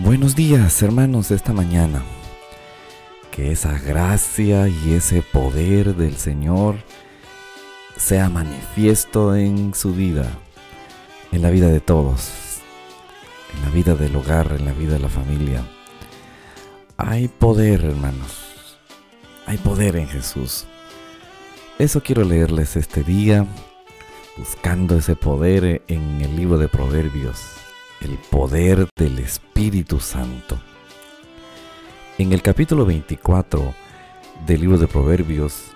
Buenos días hermanos esta mañana. Que esa gracia y ese poder del Señor sea manifiesto en su vida, en la vida de todos, en la vida del hogar, en la vida de la familia. Hay poder hermanos, hay poder en Jesús. Eso quiero leerles este día, buscando ese poder en el libro de Proverbios el poder del Espíritu Santo. En el capítulo 24 del libro de Proverbios,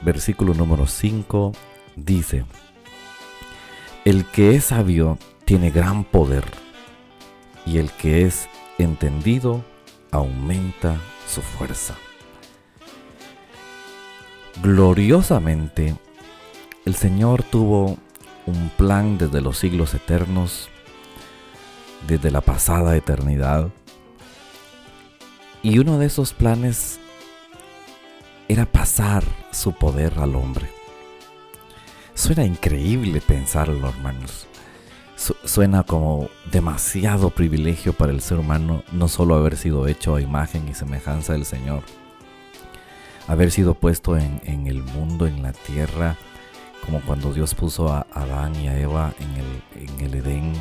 versículo número 5, dice, El que es sabio tiene gran poder, y el que es entendido aumenta su fuerza. Gloriosamente, el Señor tuvo un plan desde los siglos eternos desde la pasada eternidad. Y uno de esos planes era pasar su poder al hombre. Suena increíble pensarlo, hermanos. suena como demasiado privilegio para el ser humano no solo haber sido hecho a imagen y semejanza del Señor, haber sido puesto en, en el mundo, en la tierra, como cuando Dios puso a Adán y a Eva en el, en el Edén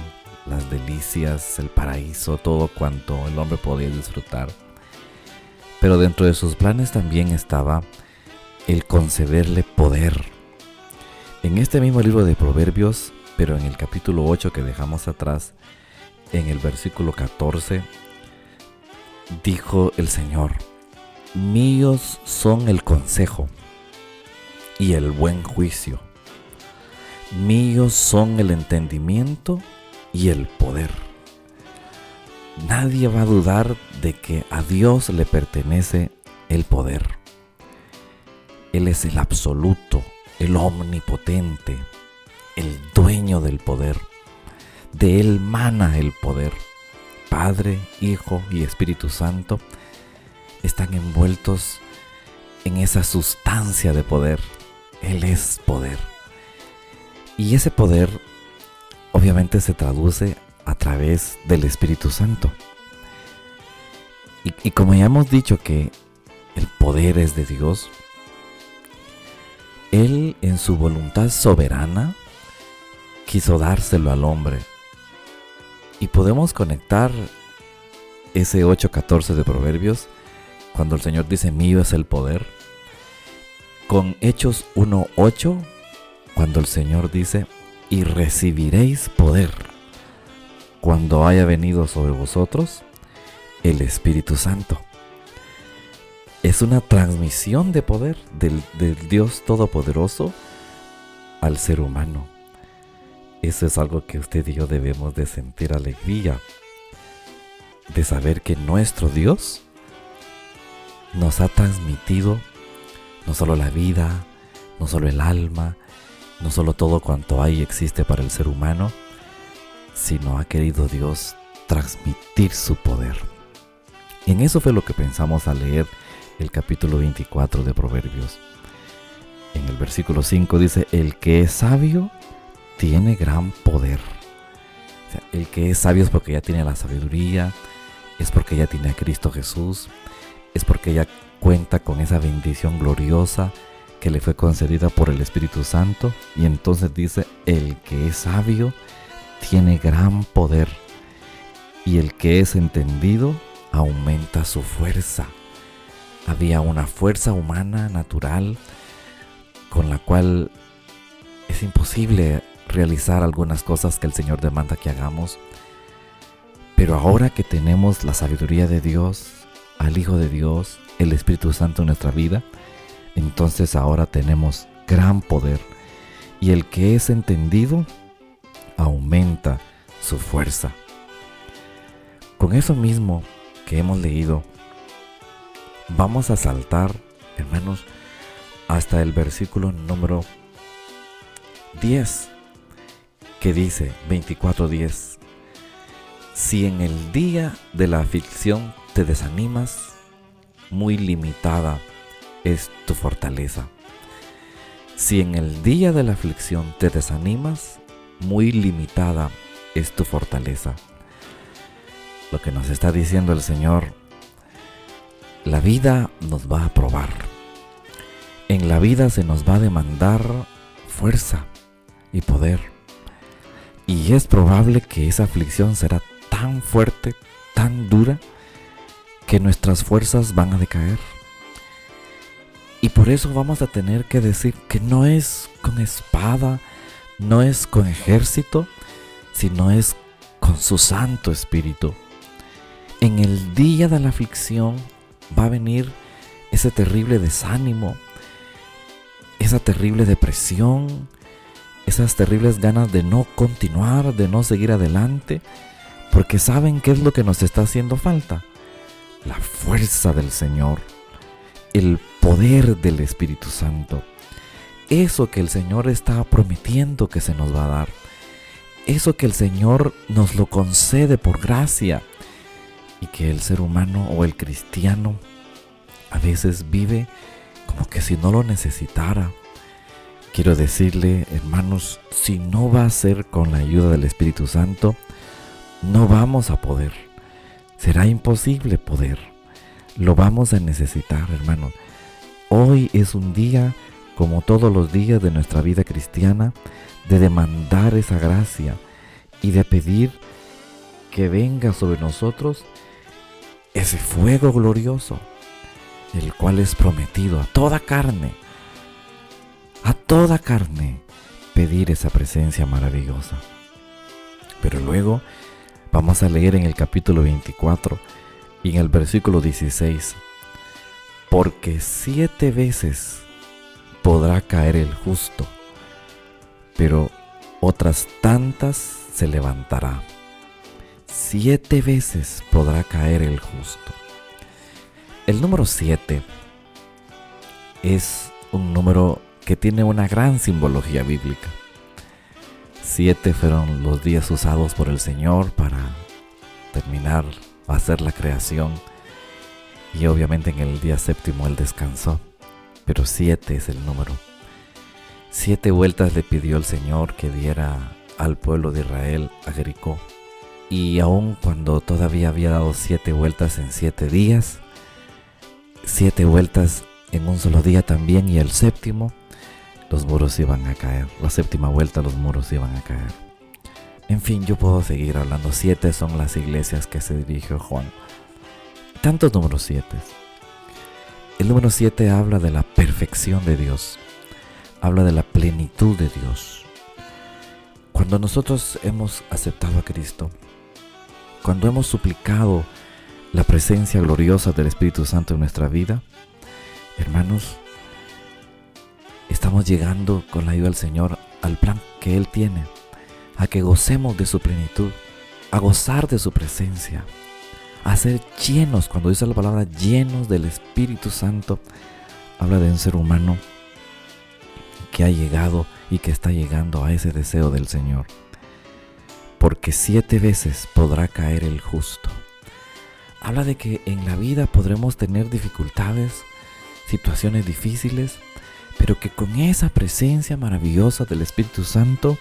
las delicias, el paraíso, todo cuanto el hombre podía disfrutar. Pero dentro de sus planes también estaba el concederle poder. En este mismo libro de Proverbios, pero en el capítulo 8 que dejamos atrás, en el versículo 14, dijo el Señor, míos son el consejo y el buen juicio, míos son el entendimiento y el poder. Nadie va a dudar de que a Dios le pertenece el poder. Él es el absoluto, el omnipotente, el dueño del poder. De Él mana el poder. Padre, Hijo y Espíritu Santo están envueltos en esa sustancia de poder. Él es poder. Y ese poder obviamente se traduce a través del Espíritu Santo. Y, como ya hemos dicho que el poder es de Dios, Él en su voluntad soberana quiso dárselo al hombre. Y podemos conectar ese 8.14 de Proverbios, cuando el Señor dice mío es el poder, con Hechos 1.8, cuando el Señor dice y recibiréis poder cuando haya venido sobre vosotros el Espíritu Santo. Es una transmisión de poder del, Dios Todopoderoso al ser humano. Eso es algo que usted y yo debemos de sentir alegría, de saber que nuestro Dios nos ha transmitido no solo la vida, no solo el alma, no solo todo cuanto hay existe para el ser humano, sino ha querido Dios transmitir su poder. En eso fue lo que pensamos al leer el capítulo 24 de Proverbios. En el versículo 5 dice, el que es sabio tiene gran poder. el que es sabio es porque ya tiene la sabiduría, es porque ya tiene a Cristo Jesús, es porque ya cuenta con esa bendición gloriosa que le fue concedida por el Espíritu Santo. Y entonces dice, el que es sabio tiene gran poder y el que es entendido aumenta su fuerza. Había una fuerza humana natural con la cual es imposible realizar algunas cosas que el Señor demanda que hagamos. Pero ahora que tenemos la sabiduría de Dios, al Hijo de Dios, el Espíritu Santo en nuestra vida, entonces ahora tenemos gran poder y el que es entendido aumenta su fuerza. Con eso mismo que hemos leído, vamos a saltar, hermanos, hasta el versículo número 10, que dice 24:10. Si en el día de la aflicción te desanimas, muy limitada es tu fortaleza. Si en el día de la aflicción te desanimas, muy limitada es tu fortaleza. lo que nos está diciendo el Señor, la vida nos va a probar. En la vida se nos va a demandar fuerza y poder. Y es probable que esa aflicción será tan fuerte, tan dura, que nuestras fuerzas van a decaer. Y por eso vamos a tener que decir que no es con espada, no es con ejército, sino es con su Santo Espíritu. En el día de la aflicción va a venir ese terrible desánimo, esa terrible depresión, esas terribles ganas de no continuar, de no seguir adelante, porque saben qué es lo que nos está haciendo falta. La fuerza del Señor, el poder del Espíritu Santo, eso que el Señor está prometiendo que se nos va a dar, eso que el Señor nos lo concede por gracia y que el ser humano o el cristiano a veces vive como que si no lo necesitara. Quiero decirle, hermanos, si no va a ser con la ayuda del Espíritu Santo, no vamos a poder. Será imposible poder. Lo vamos a necesitar, hermanos. Hoy es un día, como todos los días de nuestra vida cristiana, de demandar esa gracia y de pedir que venga sobre nosotros ese fuego glorioso el cual es prometido a toda carne, a toda carne, pedir esa presencia maravillosa. Pero luego vamos a leer en el capítulo 24 y en el versículo 16, porque siete veces podrá caer el justo, pero otras tantas se levantará. Siete veces podrá caer el justo el número 7 es un número que tiene una gran simbología bíblica. Siete fueron los días usados por el Señor para terminar, hacer la creación. Y obviamente en el día séptimo Él descansó. Pero siete es el número. Siete vueltas le pidió el Señor que diera al pueblo de Israel a Jericó. Y aun cuando todavía había dado siete vueltas en siete días, siete vueltas en un solo día también y el séptimo los muros iban a caer. La séptima vuelta los muros iban a caer. En fin, yo puedo seguir hablando. Siete son las iglesias que se dirigió Juan. Tantos números siete. El número siete habla de la perfección de Dios. Habla de la plenitud de Dios. Cuando nosotros hemos aceptado a Cristo, cuando hemos suplicado la presencia gloriosa del Espíritu Santo en nuestra vida, hermanos, estamos llegando con la ayuda del Señor al plan que Él tiene, a que gocemos de su plenitud, a gozar de su presencia, a ser llenos, cuando dice la palabra llenos del Espíritu Santo, habla de un ser humano que ha llegado y que está llegando a ese deseo del Señor. Porque siete veces podrá caer el justo habla de que en la vida podremos tener dificultades, situaciones difíciles, pero que con esa presencia maravillosa del Espíritu Santo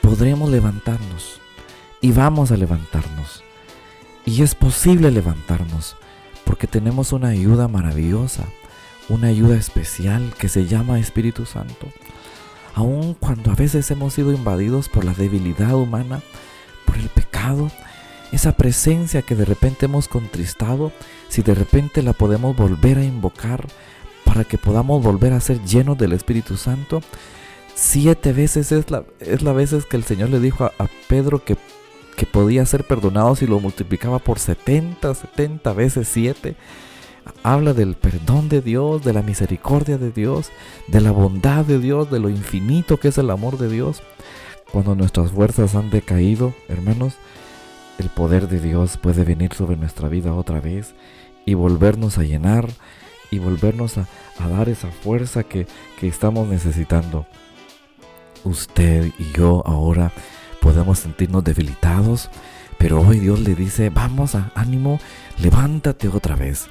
podremos levantarnos y vamos a levantarnos. Y es posible levantarnos porque tenemos una ayuda maravillosa, una ayuda especial que se llama Espíritu Santo. Aun cuando a veces hemos sido invadidos por la debilidad humana, por el pecado, esa presencia que de repente hemos contristado, si de repente la podemos volver a invocar para que podamos volver a ser llenos del Espíritu Santo, siete veces es la, es la veces que el Señor le dijo a, a Pedro que, que podía ser perdonado si lo multiplicaba por 70, 70 veces siete habla del perdón de Dios, de la misericordia de Dios, de la bondad de Dios, de lo infinito que es el amor de Dios. Cuando nuestras fuerzas han decaído, hermanos, el poder de Dios puede venir sobre nuestra vida otra vez y volvernos a llenar y volvernos a, dar esa fuerza que, que estamos necesitando. Usted y yo ahora podemos sentirnos debilitados, pero hoy Dios le dice, vamos ánimo, levántate otra vez.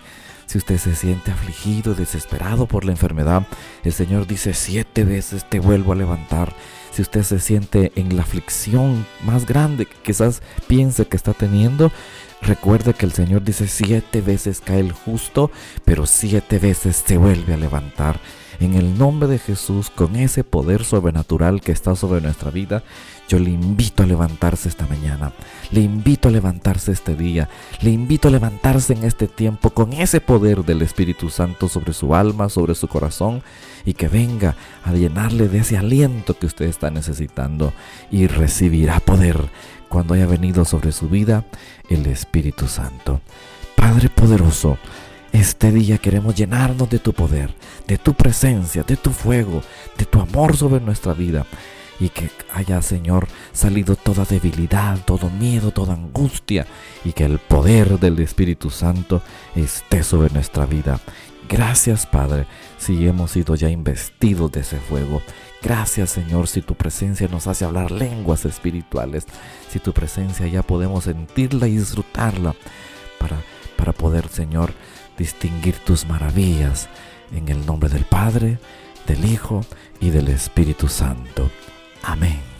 Si usted se siente afligido, desesperado por la enfermedad, el Señor dice siete veces te vuelvo a levantar. Si usted se siente en la aflicción más grande que quizás piense que está teniendo, recuerde que el Señor dice siete veces cae el justo, pero siete veces se vuelve a levantar. En el nombre de Jesús, con ese poder sobrenatural que está sobre nuestra vida, yo le invito a levantarse esta mañana, le invito a levantarse este día, le invito a levantarse en este tiempo con ese poder del Espíritu Santo sobre su alma, sobre su corazón y que venga a llenarle de ese aliento que usted está necesitando y recibirá poder cuando haya venido sobre su vida el Espíritu Santo. Padre poderoso, este día queremos llenarnos de tu poder, de tu presencia, de tu fuego, de tu amor sobre nuestra vida. Y que haya, Señor, salido toda debilidad, todo miedo, toda angustia. Y que el poder del Espíritu Santo esté sobre nuestra vida. Gracias, Padre, si hemos sido ya investidos de ese fuego. Gracias, Señor, si tu presencia nos hace hablar lenguas espirituales. Si tu presencia ya podemos sentirla y disfrutarla. Para, para poder, Señor, distinguir tus maravillas en el nombre del Padre, del Hijo y del Espíritu Santo. Amén.